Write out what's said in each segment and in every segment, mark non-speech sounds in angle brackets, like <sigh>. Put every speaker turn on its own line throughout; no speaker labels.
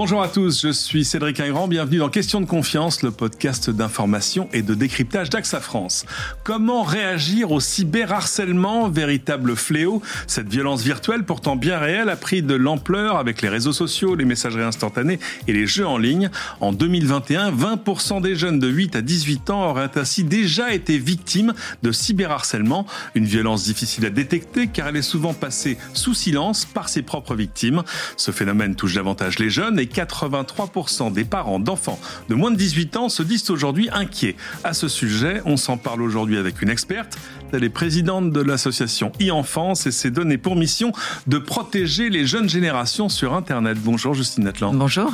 Bonjour à tous, je suis Cédric Ingrand, bienvenue dans Question de confiance, le podcast d'information et de décryptage d'AXA France. Comment réagir au cyberharcèlement, véritable fléau? Cette violence virtuelle, pourtant bien réelle, a pris de l'ampleur avec les réseaux sociaux, les messageries instantanées et les jeux en ligne. En 2021, 20% des jeunes de 8 à 18 ans auraient ainsi déjà été victimes de cyberharcèlement, une violence difficile à détecter car elle est souvent passée sous silence par ses propres victimes. Ce phénomène touche davantage les jeunes et 83% des parents d'enfants de moins de 18 ans se disent aujourd'hui inquiets. À ce sujet, on s'en parle aujourd'hui avec une experte. Elle est présidente de l'association e-enfance et s'est donné pour mission de protéger les jeunes générations sur Internet. Bonjour Justine Atlan.
Bonjour.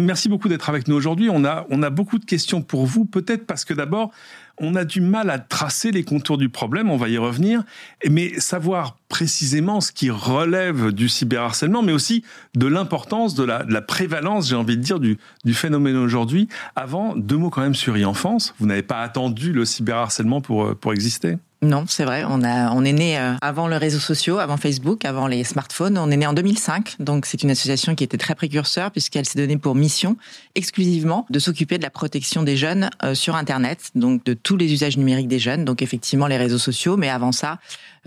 Merci beaucoup d'être avec nous aujourd'hui. On a, on a beaucoup de questions pour vous, peut-être parce que d'abord, on a du mal à tracer les contours du problème, on va y revenir, mais savoir précisément ce qui relève du cyberharcèlement, mais aussi de l'importance, de la, prévalence, j'ai envie de dire, du, du phénomène aujourd'hui. Avant, deux mots quand même sur e-enfance. Vous n'avez pas attendu le cyberharcèlement pour, pour exister?
Non, c'est vrai. On a, on est né euh, avant les réseaux sociaux, avant Facebook, avant les smartphones. On est né en 2005, donc c'est une association qui était très précurseur puisqu'elle s'est donnée pour mission exclusivement de s'occuper de la protection des jeunes euh, sur Internet, donc de tous les usages numériques des jeunes. Donc effectivement les réseaux sociaux, mais avant ça,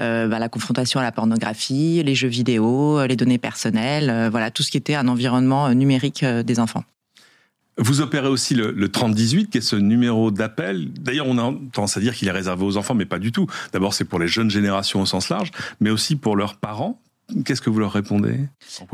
euh, bah, la confrontation à la pornographie, les jeux vidéo, les données personnelles, voilà tout ce qui était un environnement numérique des enfants.
Vous opérez aussi le, le 3018, qui est ce numéro d'appel. D'ailleurs, on a tendance à dire qu'il est réservé aux enfants, mais pas du tout. D'abord, c'est pour les jeunes générations au sens large, mais aussi pour leurs parents, Qu'est-ce que vous leur répondez?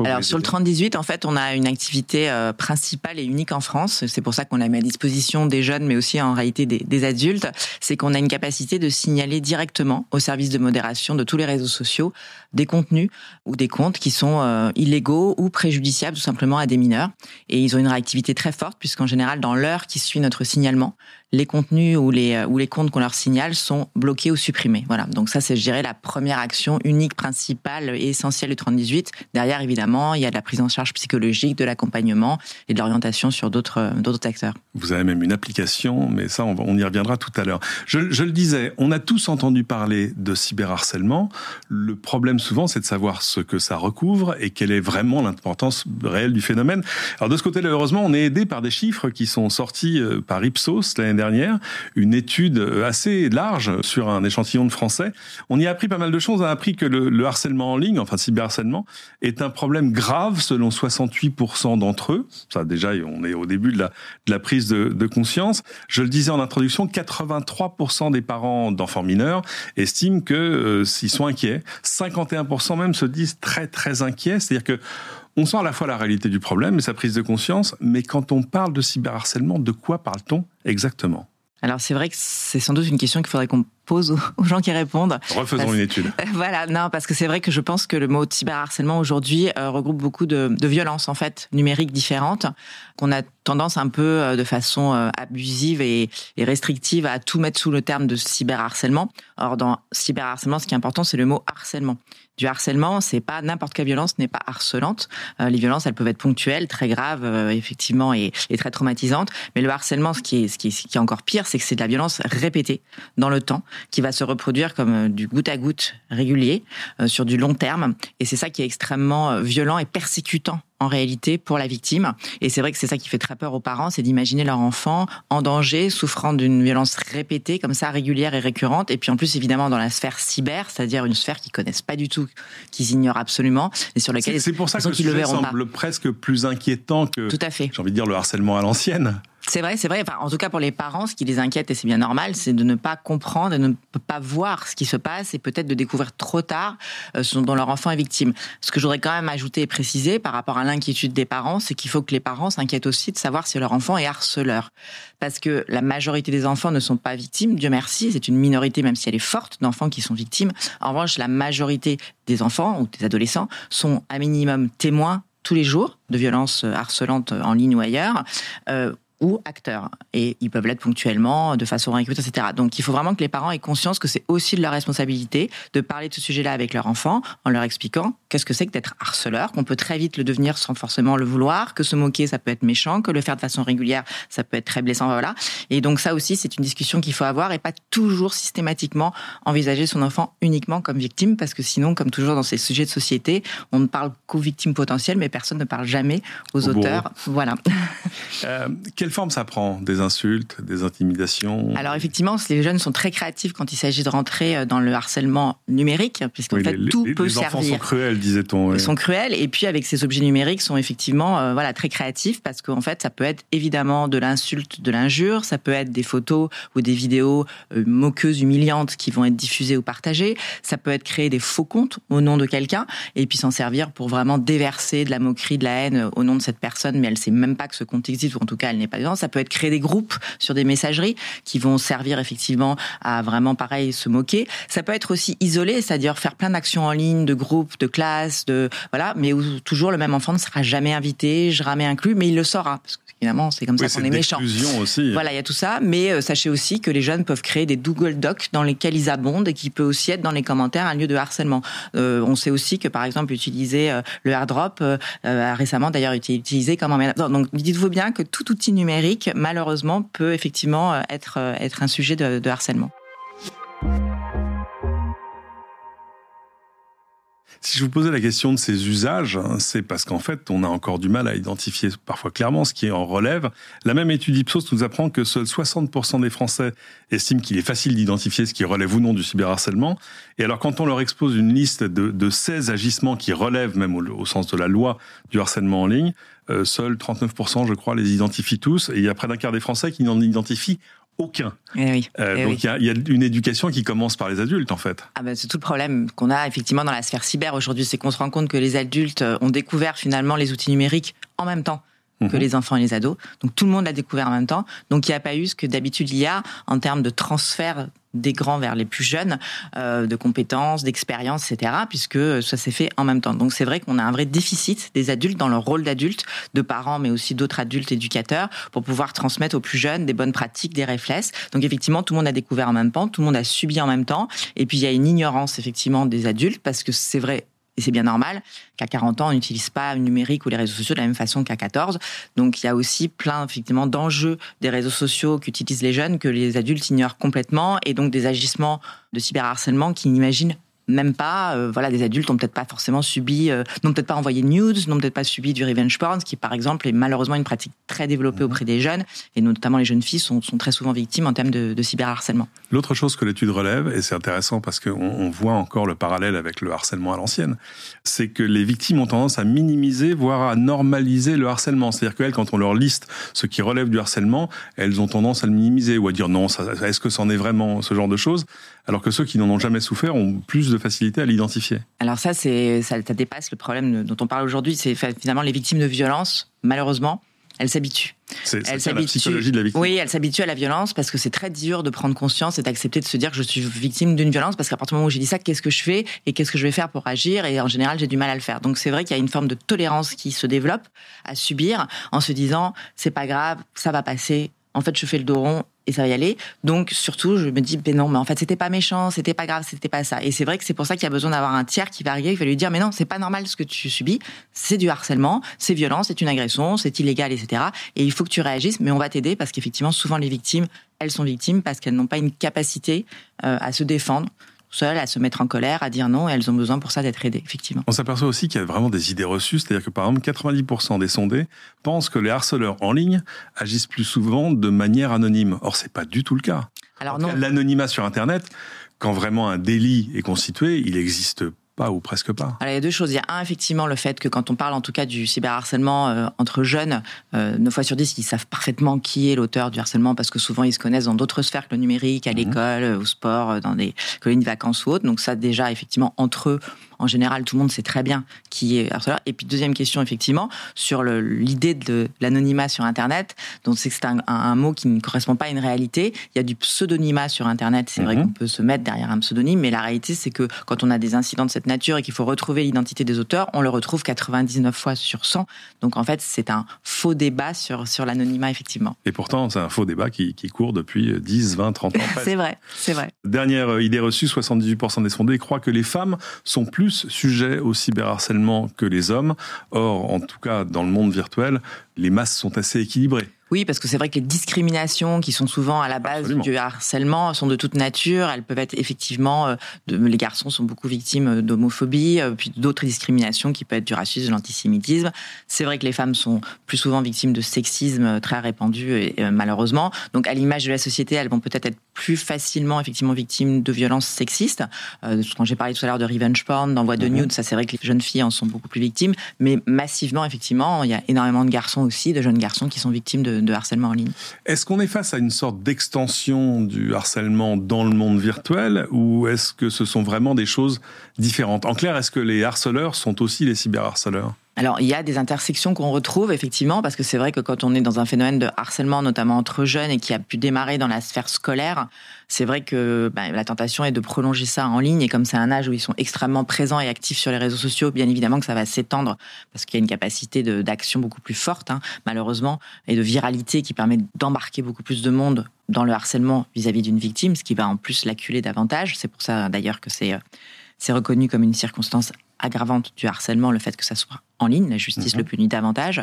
Alors sur le 3018, en fait, on a une activité euh, principale et unique en France. C'est pour ça qu'on la met à disposition des jeunes, mais aussi en réalité des, des adultes. C'est qu'on a une capacité de signaler directement au service de modération de tous les réseaux sociaux des contenus ou des comptes qui sont euh, illégaux ou préjudiciables tout simplement à des mineurs. Et ils ont une réactivité très forte puisqu'en général, dans l'heure qui suit notre signalement, les contenus ou les, euh, ou les comptes qu'on leur signale sont bloqués ou supprimés. Voilà. Donc ça, c'est, je dirais, la première action unique, principale et essentielle du 3018. Derrière, évidemment, il y a de la prise en charge psychologique, de l'accompagnement et de l'orientation sur d'autres, euh, acteurs.
Vous avez même une application, mais ça, on, y reviendra tout à l'heure. Je, le disais, on a tous entendu parler de cyberharcèlement. Le problème souvent, c'est de savoir ce que ça recouvre et quelle est vraiment l'importance réelle du phénomène. Alors de ce côté-là, heureusement, on est aidé par des chiffres qui sont sortis euh, par Ipsos une étude euh, assez large sur un échantillon de Français. On y a appris pas mal de choses. On a appris que le, harcèlement en ligne, enfin cyberharcèlement, est un problème grave selon 68% d'entre eux. Ça déjà, on est au début de la, prise de, de conscience. Je le disais en introduction, 83% des parents d'enfants mineurs estiment que euh, s'ils sont inquiets, 51% même se disent très très inquiets. C'est-à-dire que on sent à la fois la réalité du problème et sa prise de conscience, mais quand on parle de cyberharcèlement, de quoi parle-t-on exactement?
Alors c'est vrai que c'est sans doute une question qu'il faudrait qu'on pose aux gens qui répondent.
Refaisons une étude. <laughs>
Voilà, non, parce que c'est vrai que je pense que le mot cyberharcèlement aujourd'hui euh, regroupe beaucoup de, de violences en fait numériques différentes, qu'on a tendance un peu euh, de façon euh, abusive et, et, restrictive à tout mettre sous le terme de cyberharcèlement. Or dans cyberharcèlement, ce qui est important, c'est le mot harcèlement. Du harcèlement, c'est pas n'importe quelle violence n'est pas harcelante. les violences, elles peuvent être ponctuelles, très graves, effectivement, et, et, très traumatisantes. Mais le harcèlement, ce qui est, ce qui est, ce qui est encore pire, c'est que c'est de la violence répétée dans le temps qui va se reproduire comme euh, du goutte à goutte régulier euh, sur du long terme. Et c'est ça qui est extrêmement euh, violent et persécutant en réalité pour la victime. Et c'est vrai que c'est ça qui fait très peur aux parents, c'est d'imaginer leur enfant en danger, souffrant d'une violence répétée, comme ça, régulière et récurrente. Et puis en plus, évidemment, dans la sphère cyber, c'est-à-dire une sphère qu'ils connaissent pas du tout, qu'ils ignorent absolument, et sur laquelle
c'est pour ça que le sujet semble presque plus inquiétant que,
tout à fait.
j'ai envie de dire, le harcèlement à l'ancienne.
C'est vrai, c'est vrai. Enfin, en tout cas, pour les parents, ce qui les inquiète, et c'est bien normal, c'est de ne pas comprendre, de ne pas voir ce qui se passe et peut-être de découvrir trop tard euh, ce dont leur enfant est victime. Ce que je voudrais quand même ajouter et préciser par rapport à l'inquiétude des parents, c'est qu'il faut que les parents s'inquiètent aussi de savoir si leur enfant est harceleur. Parce que la majorité des enfants ne sont pas victimes, Dieu merci, c'est une minorité, même si elle est forte, d'enfants qui sont victimes. En revanche, la majorité des enfants ou des adolescents sont à minimum témoins tous les jours de violences harcelantes en ligne ou ailleurs. Euh, ou acteurs. Et ils peuvent l'être ponctuellement, de façon récurrente, etc. Donc il faut vraiment que les parents aient conscience que c'est aussi de leur responsabilité de parler de ce sujet-là avec leur enfant en leur expliquant qu'est-ce que c'est que d'être harceleur, qu'on peut très vite le devenir sans forcément le vouloir, que se moquer, ça peut être méchant, que le faire de façon régulière, ça peut être très blessant, voilà. Et donc ça aussi, c'est une discussion qu'il faut avoir et pas toujours systématiquement envisager son enfant uniquement comme victime, parce que sinon, comme toujours dans ces sujets de société, on ne parle qu'aux victimes potentielles, mais personne ne parle jamais aux auteurs. Voilà.
Euh, quelle forme ça prend Des insultes, des intimidations
Alors effectivement, les jeunes sont très créatifs quand il s'agit de rentrer euh, dans le harcèlement numérique, puisqu'en fait tout peut servir.
Les enfants sont cruels, disait-on.
Ils sont cruels, et puis avec ces objets numériques, sont effectivement euh, voilà très créatifs parce qu'en fait, ça peut être évidemment de l'insulte, de l'injure, ça peut être des photos ou des vidéos moqueuses, humiliantes qui vont être diffusées ou partagées, ça peut être créer des faux comptes au nom de quelqu'un, et puis s'en servir pour vraiment déverser de la moquerie, de la haine au nom de cette personne, mais elle sait même pas que ce compte existe, ou en tout cas elle n'est pas Ça peut être créer des groupes sur des messageries qui vont servir effectivement à vraiment pareil se moquer. Ça peut être aussi isolé, c'est-à-dire faire plein d'actions en ligne, de groupes, de classes, de voilà, mais où toujours le même enfant ne sera jamais invité, jamais inclus, mais il le saura évidemment c'est comme ça qu'on est méchant.
Aussi.
Voilà, il y a tout ça, mais euh, sachez aussi que les jeunes peuvent créer des Google Docs dans lesquels ils abondent et qui peut aussi être dans les commentaires un lieu de harcèlement. Euh, on sait aussi que par exemple utiliser euh, le airdrop a récemment d'ailleurs été utilisé comme un donc dites-vous bien que tout outil numérique malheureusement peut effectivement être être un sujet de harcèlement.
Si je vous posais la question de ces usages, hein, c'est parce qu'en fait, on a encore du mal à identifier parfois clairement ce qui en relève. La même étude Ipsos nous apprend que seuls 60% des Français estiment qu'il est facile d'identifier ce qui relève ou non du cyberharcèlement. Et alors, quand on leur expose une liste de, de 16 agissements qui relèvent, même au, sens de la loi, du harcèlement en ligne, euh, seuls 39%, je crois, les identifient tous. Et il y a près d'un quart des Français qui n'en identifient aucun.
Eh
euh,
eh
donc il y, a une éducation qui commence par les adultes en fait.
Ah ben, c'est tout le problème qu'on a effectivement dans la sphère cyber aujourd'hui, c'est qu'on se rend compte que les adultes euh, ont découvert finalement les outils numériques en même temps que mhm. les enfants et les ados. Donc tout le monde l'a découvert en même temps. Donc il n'y a pas eu ce que d'habitude il y a en termes de transfert des grands vers les plus jeunes, euh, de compétences, d'expérience, etc., puisque ça s'est fait en même temps. Donc c'est vrai qu'on a un vrai déficit des adultes dans leur rôle d'adulte, de parents, mais aussi d'autres adultes éducateurs, pour pouvoir transmettre aux plus jeunes des bonnes pratiques, des réflexes. Donc effectivement, tout le monde a découvert en même temps, tout le monde a subi en même temps, et puis il y a une ignorance effectivement des adultes, parce que c'est vrai, et c'est bien normal qu'à 40 ans, on n'utilise pas le numérique ou les réseaux sociaux de la même façon qu'à 14. Donc il y a aussi plein effectivement d'enjeux des réseaux sociaux qu'utilisent les jeunes que les adultes ignorent complètement et donc des agissements de cyberharcèlement qu'ils n'imaginent même pas. Euh, voilà, des adultes n'ont peut-être pas forcément subi, euh, n'ont peut-être pas envoyé de nudes, n'ont peut-être pas subi du revenge porn, ce qui par exemple est malheureusement une pratique très développée auprès des jeunes, et notamment les jeunes filles sont, sont très souvent victimes en termes de, de cyberharcèlement.
L'autre chose que l'étude relève, et c'est intéressant parce qu'on on voit encore le parallèle avec le harcèlement à l'ancienne, c'est que les victimes ont tendance à minimiser, voire à normaliser le harcèlement. C'est-à-dire qu'elles, quand on leur liste ce qui relève du harcèlement, elles ont tendance à le minimiser ou à dire non, est-ce que c'en est vraiment ce genre de choses? Alors que ceux qui n'en ont jamais souffert ont plus de facilité à l'identifier.
Alors ça, c'est ça, dépasse le problème dont on parle aujourd'hui. C'est finalement les victimes de violence, malheureusement, elles s'habituent.
C'est la psychologie de la victime.
Oui, elles s'habituent à la violence parce que c'est très dur de prendre conscience et d'accepter de se dire que je suis victime d'une violence parce qu'à partir du moment où j'ai dit ça, qu'est-ce que je fais et qu'est-ce que je vais faire pour agir et en général j'ai du mal à le faire. Donc c'est vrai qu'il y a une forme de tolérance qui se développe à subir en se disant c'est pas grave, ça va passer. En fait, je fais le dos rond et ça va y aller. Donc surtout, je me dis, ben non, mais en fait, c'était pas méchant, c'était pas grave, c'était pas ça. Et c'est vrai que c'est pour ça qu'il y a besoin d'avoir un tiers qui va arriver, qui va lui dire, mais non, c'est pas normal ce que tu subis, c'est du harcèlement, c'est violent, c'est une agression, c'est illégal, etc. Et il faut que tu réagisses, mais on va t'aider parce qu'effectivement, souvent les victimes, elles sont victimes parce qu'elles n'ont pas une capacité euh, à se défendre seules, à se mettre en colère, à dire non, et elles ont besoin pour ça d'être aidées, effectivement.
On s'aperçoit aussi qu'il y a vraiment des idées reçues, c'est-à-dire que par exemple 90% des sondés pensent que les harceleurs en ligne agissent plus souvent de manière anonyme. Or, c'est pas du tout le cas.
Alors non.
L'anonymat sur Internet, quand vraiment un délit est constitué, il existe ou presque pas.
Alors, il y a deux choses. Il y a un, effectivement, le fait que quand on parle en tout cas du cyberharcèlement euh, entre jeunes, euh, 9 fois sur 10, ils savent parfaitement qui est l'auteur du harcèlement parce que souvent ils se connaissent dans d'autres sphères que le numérique, à mhm. l'école, au sport, dans des colonies de vacances ou autres. Donc ça, déjà, effectivement, entre eux, en général, tout le monde sait très bien qui est harceleur. Et puis, deuxième question, effectivement, sur l'idée de l'anonymat sur Internet. Donc, c'est que c'est un, mot qui ne correspond pas à une réalité. Il y a du pseudonymat sur Internet. C'est vrai mhm. qu'on peut se mettre derrière un pseudonyme, mais la réalité, c'est que quand on a des incidents de cette nature et qu'il faut retrouver l'identité des auteurs, on le retrouve 99 fois sur 100. Donc, en fait, c'est un faux débat sur, sur l'anonymat, effectivement.
Et pourtant, c'est un faux débat qui, qui court depuis 10, 20, 30 ans. <laughs>
c'est vrai, c'est vrai.
Dernière idée reçue, 78% des sondés croient que les femmes sont plus plus sujets au cyberharcèlement que les hommes. Or, en tout cas, dans le monde virtuel, les masses sont assez équilibrées.
Oui, parce que c'est vrai que les discriminations qui sont souvent à la base du harcèlement sont de toute nature. Elles peuvent être effectivement, euh, les garçons sont beaucoup victimes d'homophobie, euh, puis d'autres discriminations qui peuvent être du racisme, de l'antisémitisme. C'est vrai que les femmes sont plus souvent victimes de sexisme euh, très répandu et, malheureusement. Donc à l'image de la société, elles vont peut-être être plus facilement effectivement victimes de violences sexistes. quand j'ai parlé tout à l'heure de revenge porn, d'envoi de mhm. nudes, ça c'est vrai que les jeunes filles en sont beaucoup plus victimes, mais massivement effectivement, il y a énormément de garçons de jeunes garçons qui sont victimes de, harcèlement en ligne.
Est-ce qu'on est face à une sorte d'extension du harcèlement dans le monde virtuel ou est-ce que ce sont vraiment des choses différentes? En clair, est-ce que les harceleurs sont aussi les cyberharceleurs?
Alors, il y a des intersections qu'on retrouve effectivement, parce que c'est vrai que quand on est dans un phénomène de harcèlement, notamment entre jeunes, et qui a pu démarrer dans la sphère scolaire, c'est vrai que bah, la tentation est de prolonger ça en ligne. Et comme c'est un âge où ils sont extrêmement présents et actifs sur les réseaux sociaux, bien évidemment que ça va s'étendre, parce qu'il y a une capacité d'action beaucoup plus forte, hein, malheureusement, et de viralité qui permet d'embarquer beaucoup plus de monde dans le harcèlement vis-à-vis d'une victime, ce qui va en plus l'acculer davantage. C'est pour ça d'ailleurs que c'est c'est reconnu comme une circonstance aggravante du harcèlement, le fait que ça soit en ligne. La justice le mhm. punit davantage.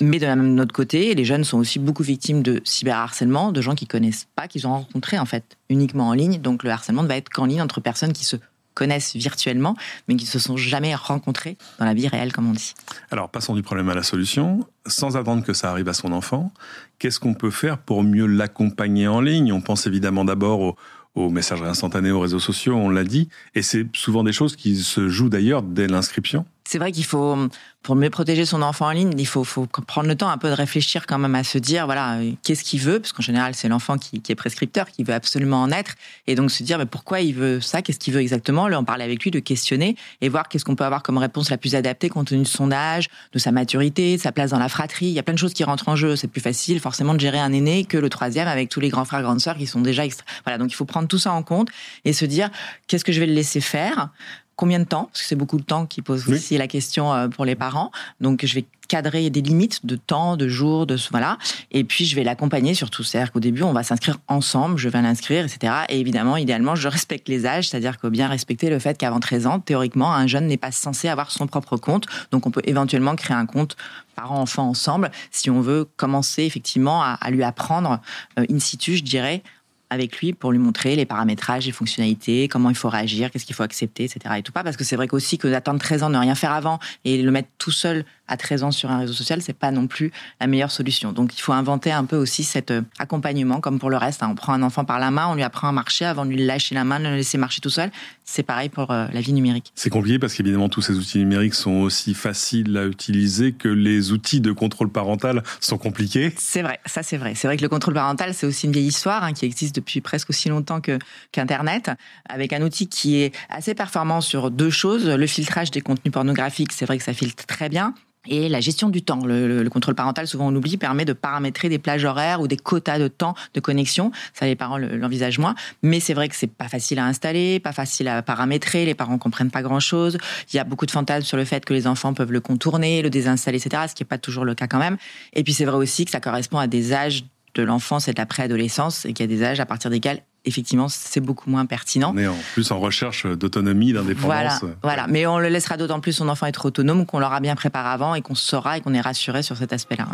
Mais de même autre côté, les jeunes sont aussi beaucoup victimes de cyberharcèlement, de gens qui connaissent pas, qu'ils ont rencontrés en fait uniquement en ligne. Donc le harcèlement ne va être qu'en ligne entre personnes qui se connaissent virtuellement, mais qui ne se sont jamais rencontrés dans la vie réelle, comme on dit.
Alors, passons du problème à la solution. Sans attendre que ça arrive à son enfant, qu'est-ce qu'on peut faire pour mieux l'accompagner en ligne? On pense évidemment d'abord aux, aux messageries instantanées, aux réseaux sociaux, on l'a dit, et c'est souvent des choses qui se jouent d'ailleurs dès l'inscription
c'est vrai qu'il faut, pour mieux protéger son enfant en ligne, il faut, faut, prendre le temps un peu de réfléchir quand même à se dire, voilà, qu'est-ce qu'il veut Parce qu'en général, c'est l'enfant qui, est prescripteur, qui veut absolument en être. Et donc se dire, mais pourquoi il veut ça Qu'est-ce qu'il veut exactement Là, en parler avec lui, de questionner et voir qu'est-ce qu'on peut avoir comme réponse la plus adaptée compte tenu de son âge, de sa maturité, de sa place dans la fratrie. Il y a plein de choses qui rentrent en jeu. C'est plus facile forcément de gérer un aîné que le troisième avec tous les grands frères, grandes sœurs qui sont déjà extra... Voilà, donc il faut prendre tout ça en compte et se dire, qu'est-ce que je vais le laisser faire combien de temps Parce que c'est beaucoup de temps qui pose aussi la question euh, pour les parents. Donc, je vais cadrer des limites de temps, de jours, de voilà. Et puis, je vais l'accompagner surtout. C'est-à-dire qu'au début, on va s'inscrire ensemble, je vais l'inscrire, etc. Et évidemment, idéalement, je respecte les âges, c'est-à-dire que bien respecter le fait qu'avant 13 ans, théoriquement, un jeune n'est pas censé avoir son propre compte. Donc, on peut éventuellement créer un compte parents-enfants ensemble si on veut commencer effectivement à, lui apprendre euh, in situ, je dirais, avec lui pour lui montrer les paramétrages, les fonctionnalités, comment il faut réagir, qu'est-ce qu'il faut accepter, etc. Et tout parce que c'est vrai qu'aussi que d'attendre 13 ans, ne rien faire avant et le mettre tout seul à 13 ans sur un réseau social, c'est pas non plus la meilleure solution. Donc il faut inventer un peu aussi cet euh, accompagnement, comme pour le reste. Hein. On prend un enfant par la main, on lui apprend à marcher avant de lui lâcher la main, de le laisser marcher tout seul. C'est pareil pour euh, la vie numérique.
C'est compliqué parce qu'évidemment tous ces outils numériques sont aussi faciles à utiliser que les outils de contrôle parental sont compliqués.
C'est vrai, ça c'est vrai. C'est vrai que le contrôle parental, c'est aussi une vieille histoire hein, qui existe depuis presque aussi longtemps que qu'Internet, avec un outil qui est assez performant sur deux choses. Le filtrage des contenus pornographiques, c'est vrai que ça filtre très bien. Et la gestion du temps, le, contrôle parental, souvent on l'oublie, permet de paramétrer des plages horaires ou des quotas de temps de connexion. Ça, les parents l'envisagent moins. Mais c'est vrai que c'est pas facile à installer, pas facile à paramétrer. Les parents comprennent pas grand chose. Il y a beaucoup de fantasmes sur le fait que les enfants peuvent le contourner, le désinstaller, etc. Ce qui n'est pas toujours le cas quand même. Et puis c'est vrai aussi que ça correspond à des âges de l'enfance et de la préadolescence et qu'il y a des âges à partir desquels effectivement, c'est beaucoup moins pertinent.
On est en plus en recherche d'autonomie, d'indépendance.
Voilà, voilà, mais on le laissera d'autant plus son enfant être autonome qu'on l'aura bien préparé avant et qu'on saura et qu'on est rassuré sur cet aspect-là.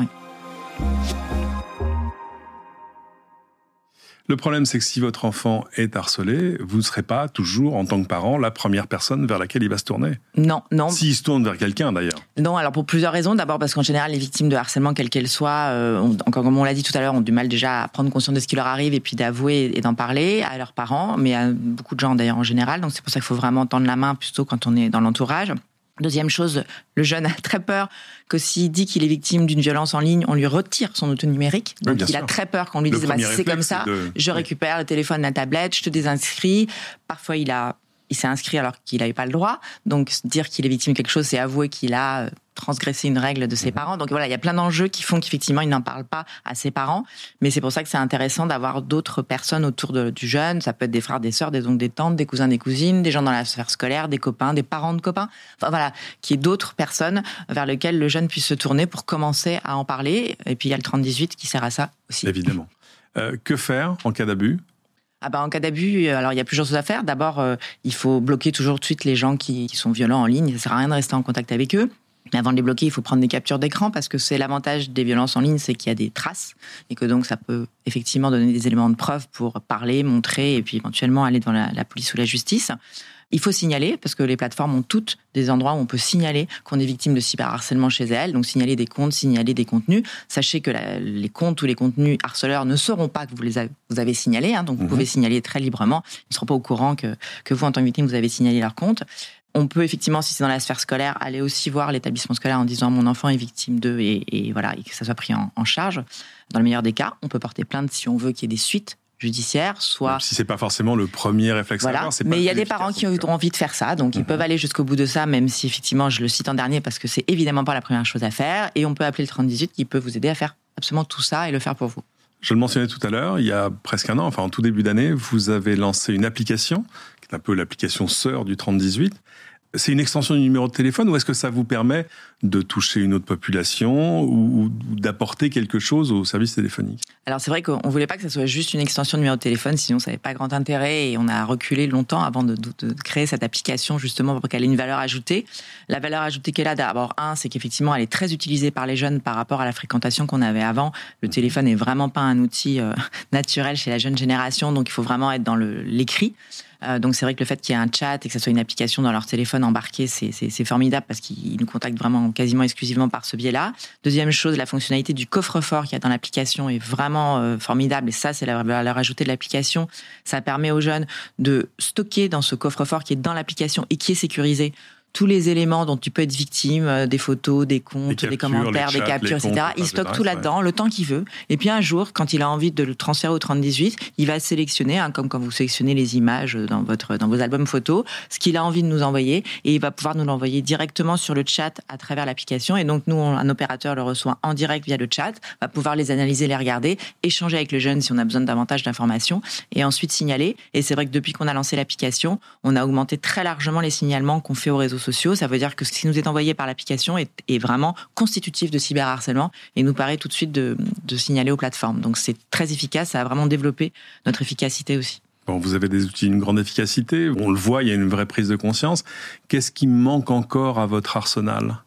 Le problème, c'est que si votre enfant est harcelé, vous ne serez pas toujours, en tant que parent, la première personne vers laquelle il va se tourner.
Non, non.
S'il se tourne vers quelqu'un, d'ailleurs.
Non, alors pour plusieurs raisons. D'abord parce qu'en général, les victimes de harcèlement, quelles qu'elles soient, euh, encore comme on l'a dit tout à l'heure, ont du mal déjà à prendre conscience de ce qui leur arrive et puis d'avouer et d'en parler à leurs parents, mais à beaucoup de gens d'ailleurs en général. Donc c'est pour ça qu'il faut vraiment tendre la main plutôt quand on est dans l'entourage. Deuxième chose, le jeune a très peur que s'il dit qu'il est victime d'une violence en ligne, on lui retire son auto numérique. Donc il a très peur qu'on lui dise bah, c'est comme ça, je récupère le téléphone, la tablette, je te désinscris. Parfois il a il s'est inscrit alors qu'il n'avait pas le droit. Donc dire qu'il est victime de quelque chose, c'est avouer qu'il a euh, transgressé une règle de ses mhm. parents. Donc voilà, il y a plein d'enjeux qui font qu'effectivement, il n'en parle pas à ses parents. Mais c'est pour ça que c'est intéressant d'avoir d'autres personnes autour du jeune. Ça peut être des frères, des sœurs, des oncles, des tantes, des cousins, des cousines, des gens dans la sphère scolaire, des copains, des parents de copains. Enfin voilà, qui est d'autres personnes vers lesquelles le jeune puisse se tourner pour commencer à en parler. Et puis il y a le 30-18 qui sert à ça aussi.
Évidemment. Euh, que faire en cas d'abus?
Ah bah en cas d'abus, alors il y a plusieurs choses à faire. D'abord, il faut bloquer toujours de suite les gens qui, qui sont violents en ligne. Ça sert à rien de rester en contact avec eux. Mais avant de les bloquer, il faut prendre des captures d'écran parce que c'est l'avantage des violences en ligne, c'est qu'il y a des traces et que donc ça peut effectivement donner des éléments de preuve pour parler, montrer et puis éventuellement aller devant la, police ou la justice. Il faut signaler parce que les plateformes ont toutes des endroits où on peut signaler qu'on est victime de cyberharcèlement chez elles. Donc signaler des comptes, signaler des contenus. Sachez que les comptes ou les contenus harceleurs ne sauront pas que vous les avez, vous avez signalés. Hein, donc vous mhm. pouvez signaler très librement. Ils ne seront pas au courant que, que vous, en tant que victime, vous avez signalé leur compte. On peut effectivement, si c'est dans la sphère scolaire, aller aussi voir l'établissement scolaire en disant mon enfant est victime d'eux et, voilà et que ça soit pris en, en, charge. Dans le meilleur des cas, on peut porter plainte si on veut qu'il y ait des suites judiciaires, soit
si c'est pas forcément le premier réflexe.
Voilà. mais il y a des parents qui ont envie de faire ça, donc ils mhm. peuvent aller jusqu'au bout de ça, même si effectivement je le cite en dernier parce que c'est évidemment pas la première chose à faire. Et on peut appeler le 3018 qui peut vous aider à faire absolument tout ça et le faire pour vous.
Je le mentionnais tout à l'heure, il y a presque un an, enfin en tout début d'année, vous avez lancé une application qui est un peu l'application sœur du 3018 c'est une extension du numéro de téléphone ou est-ce que ça vous permet de toucher une autre population ou, d'apporter quelque chose au service téléphonique?
Alors c'est vrai qu'on ne voulait pas que ça soit juste une extension de numéro de téléphone, sinon ça n'avait pas grand intérêt et on a reculé longtemps avant de, créer cette application justement pour qu'elle ait une valeur ajoutée. La valeur ajoutée qu'elle a d'abord, un, c'est qu'effectivement elle est très utilisée par les jeunes par rapport à la fréquentation qu'on avait avant. Le téléphone n'est vraiment pas un outil euh, <laughs> naturel chez la jeune génération, donc il faut vraiment être dans l'écrit. Euh, donc c'est vrai que le fait qu'il y ait un chat et que ça soit une application dans leur téléphone embarqué, c'est formidable parce qu'ils nous contactent vraiment quasiment exclusivement par ce biais-là. Deuxième chose, la fonctionnalité du coffre-fort qu'il y a dans l'application est vraiment euh, formidable et ça c'est la valeur ajoutée de l'application. Ça permet aux jeunes de stocker dans ce coffre-fort qui est dans l'application et qui est sécurisé tous les éléments dont tu peux être victime, euh, des photos, des comptes, des commentaires, des captures, etc. il stocke tout là-dedans, le temps qu'il veut. Et puis un jour, quand il a envie de le transférer au 3018, il va sélectionner, hein, comme quand vous sélectionnez les images dans votre dans vos albums photos, ce qu'il a envie de nous envoyer, et il va pouvoir nous l'envoyer directement sur le chat à travers l'application. Et donc nous, un opérateur le reçoit en direct via le chat, va pouvoir les analyser, les regarder, échanger avec le jeune si on a besoin davantage d'informations, et ensuite signaler. Et c'est vrai que depuis qu'on a lancé l'application, on a augmenté très largement les signalements qu'on fait aux réseaux sociaux. Ça veut dire que ce qui nous est envoyé par l'application est, vraiment constitutif de cyberharcèlement et nous paraît tout de suite de, signaler aux plateformes. Donc c'est très efficace, ça a vraiment développé notre efficacité aussi.
Bon, vous avez des outils d'une grande efficacité, on le voit, il y a une vraie prise de conscience. Qu'est-ce qui manque encore à votre arsenal?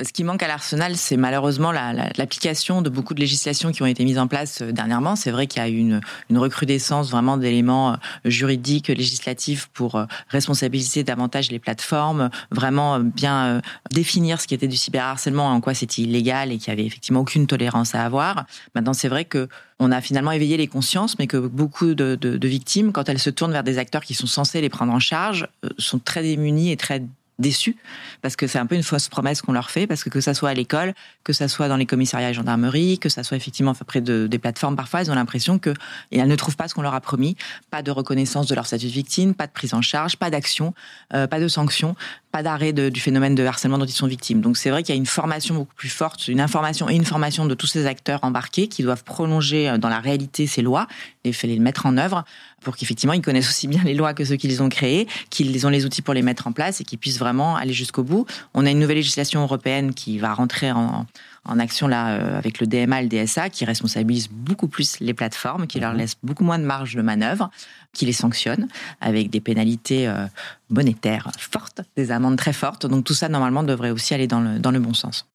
Ce qui manque à l'arsenal, c'est malheureusement l'application de beaucoup de législations qui ont été mises en place euh, dernièrement. C'est vrai qu'il y a une, une recrudescence vraiment d'éléments euh, juridiques, législatifs pour euh, responsabiliser davantage les plateformes, vraiment bien définir ce qui était du cyberharcèlement, en quoi c'était illégal et qu'il y avait effectivement aucune tolérance à avoir. Maintenant, c'est vrai que on a finalement éveillé les consciences, mais que beaucoup de, victimes, quand elles se tournent vers des acteurs qui sont censés les prendre en charge, sont très démunies et très déçus parce que c'est un peu une fausse promesse qu'on leur fait parce que que ça soit à l'école, que ça soit dans les commissariats et gendarmeries, que ça soit effectivement auprès de, des plateformes, parfois ils ont l'impression que et elles ne trouvent pas ce qu'on leur a promis, pas de reconnaissance de leur statut de victime, pas de prise en charge, pas d'action, euh, pas de sanction, pas d'arrêt du phénomène de harcèlement dont ils sont victimes. Donc c'est vrai qu'il y a une formation beaucoup plus forte, une information et une formation de tous ces acteurs embarqués qui doivent prolonger euh, dans la réalité ces lois et les mettre en œuvre pour qu'effectivement ils connaissent aussi bien les lois que ceux qui les ont créées, qu'ils ont les outils pour les mettre en place et qu'ils puissent vraiment aller jusqu'au bout. On a une nouvelle législation européenne qui va rentrer en, en action là euh, avec le DMA, le DSA, qui responsabilise beaucoup plus les plateformes, qui leur mhm. laisse beaucoup moins de marge de manœuvre, qui les sanctionne avec des pénalités euh, monétaires fortes, des amendes très fortes. Donc tout ça normalement devrait aussi aller dans le, dans le bon sens.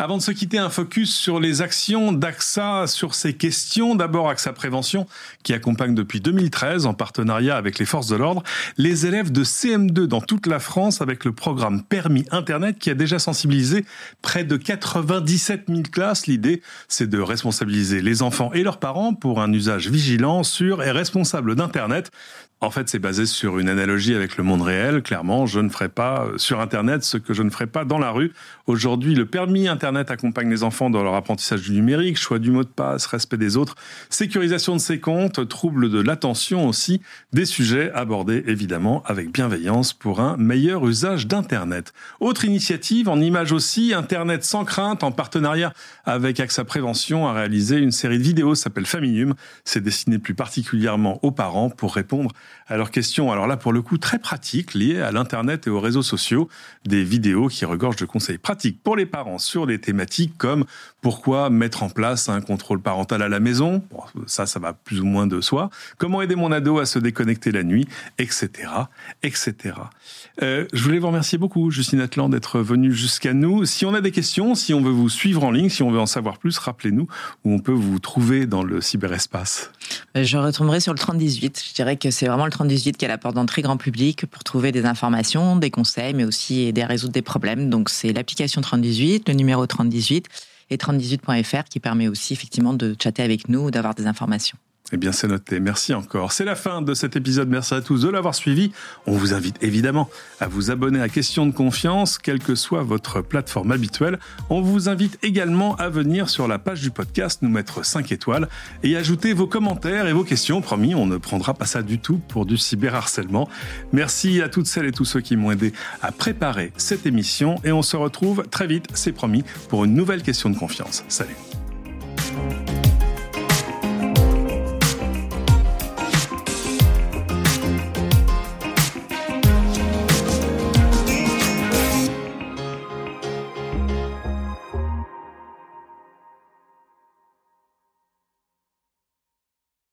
Avant de se quitter, un focus sur les actions d'AXA sur ces questions. D'abord, AXA Prévention, qui accompagne depuis 2013, en partenariat avec les forces de l'ordre, les élèves de CM2 dans toute la France avec le programme Permis Internet qui a déjà sensibilisé près de 97 000 classes. L'idée, c'est de responsabiliser les enfants et leurs parents pour un usage vigilant, sûr et responsable d'Internet. En fait, c'est basé sur une analogie avec le monde réel. Clairement, je ne ferai pas sur Internet ce que je ne ferai pas dans la rue. Aujourd'hui, le permis Internet accompagne les enfants dans leur apprentissage du numérique, choix du mot de passe, respect des autres, sécurisation de ses comptes, trouble de l'attention aussi, des sujets abordés évidemment avec bienveillance pour un meilleur usage d'Internet. Autre initiative, en image aussi, Internet sans crainte, en partenariat avec AXA Prévention, a réalisé une série de vidéos, s'appelle Familium. C'est destiné plus particulièrement aux parents pour répondre à leurs questions. Alors là, pour le coup, très pratiques, liées à l'Internet et aux réseaux sociaux, des vidéos qui regorgent de conseils pratiques pour les parents sur des thématiques comme pourquoi mettre en place un contrôle parental à la maison, ça, ça va plus ou moins de soi, comment aider mon ado à se déconnecter la nuit, etc., etc. Euh, je voulais vous remercier beaucoup, Justine Atlan, d'être venue jusqu'à nous. Si on a des questions, si on veut vous suivre en ligne, si on veut en savoir plus, rappelez-nous où on peut vous trouver dans le cyberespace.
Je retomberai sur le 3018. Je dirais que c'est vraiment le 3018 qui est la porte d'entrée grand public pour trouver des informations, des conseils, mais aussi aider à résoudre des problèmes. Donc c'est l'application 3018, le numéro 3018 et 3018.fr qui permet aussi effectivement de chatter avec nous ou d'avoir des informations.
Eh bien, c'est noté. Merci encore. C'est la fin de cet épisode. Merci à tous de l'avoir suivi. On vous invite évidemment à vous abonner à Question de confiance, quelle que soit votre plateforme habituelle. On vous invite également à venir sur la page du podcast, nous mettre 5 étoiles et ajouter vos commentaires et vos questions. Promis, on ne prendra pas ça du tout pour du cyberharcèlement. Merci à toutes celles et tous ceux qui m'ont aidé à préparer cette émission et on se retrouve très vite, c'est promis, pour une nouvelle question de confiance. Salut.